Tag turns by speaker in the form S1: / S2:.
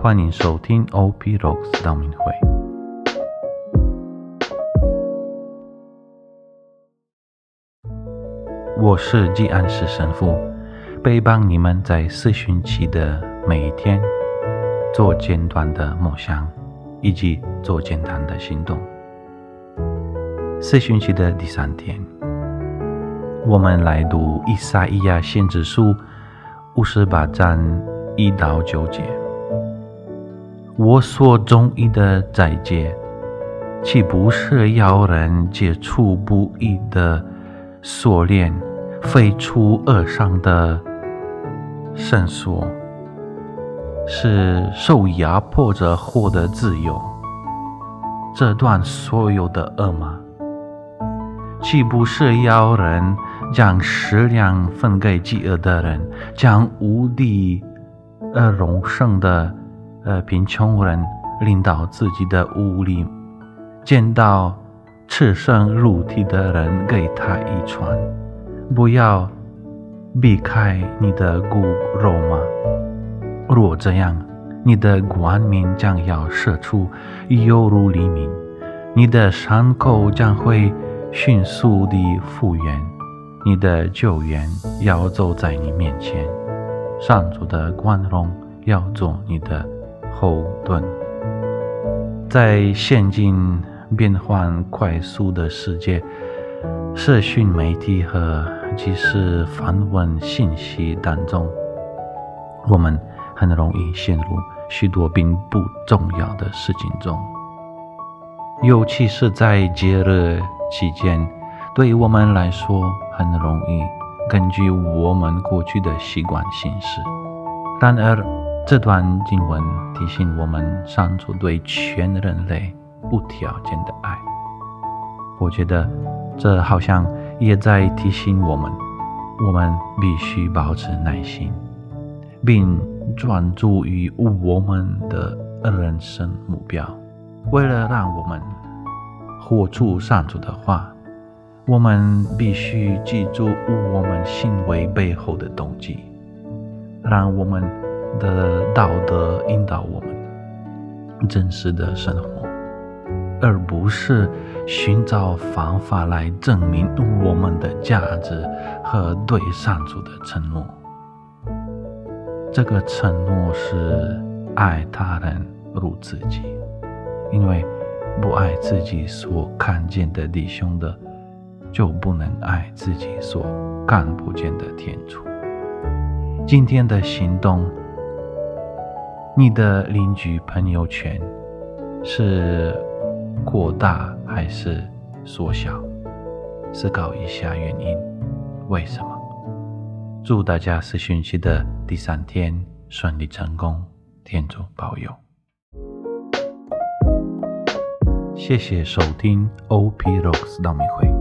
S1: 欢迎收听 OP Rocks 道明会。我是季安石神父，陪伴你们在四旬期的每一天，做简短的梦想，以及做简单的行动。四旬期的第三天，我们来读以赛亚先知书五十八章一到九节。我所中意的再戒，岂不是要人解除不义的锁链，废除恶上的绳索，是受压迫者获得自由，这段所有的恶吗？岂不是要人将食粮分给饥饿的人，将无地而荣盛的？呃，贫穷人领导自己的屋里，见到赤身露体的人，给他一穿，不要避开你的骨肉吗？若这样，你的光明将要射出，犹如黎明，你的伤口将会迅速地复原，你的救援要走在你面前，上主的光荣要做你的。后盾，在现今变换快速的世界，社讯媒体和即时访问信息当中，我们很容易陷入许多并不重要的事情中，尤其是在节日期间，对于我们来说很容易根据我们过去的习惯行事。然而，这段经文提醒我们，上主对全人类无条件的爱。我觉得这好像也在提醒我们，我们必须保持耐心，并专注于我们的人生目标。为了让我们活出上主的话，我们必须记住我们行为背后的动机，让我们。的道德引导我们真实的生活，而不是寻找方法来证明我们的价值和对上主的承诺。这个承诺是爱他人如自己，因为不爱自己所看见的弟兄的，就不能爱自己所看不见的天主。今天的行动。你的邻居朋友圈是扩大还是缩小？思考一下原因，为什么？祝大家试训期的第三天顺利成功，天主保佑。谢谢收听 OP Rocks 道明会。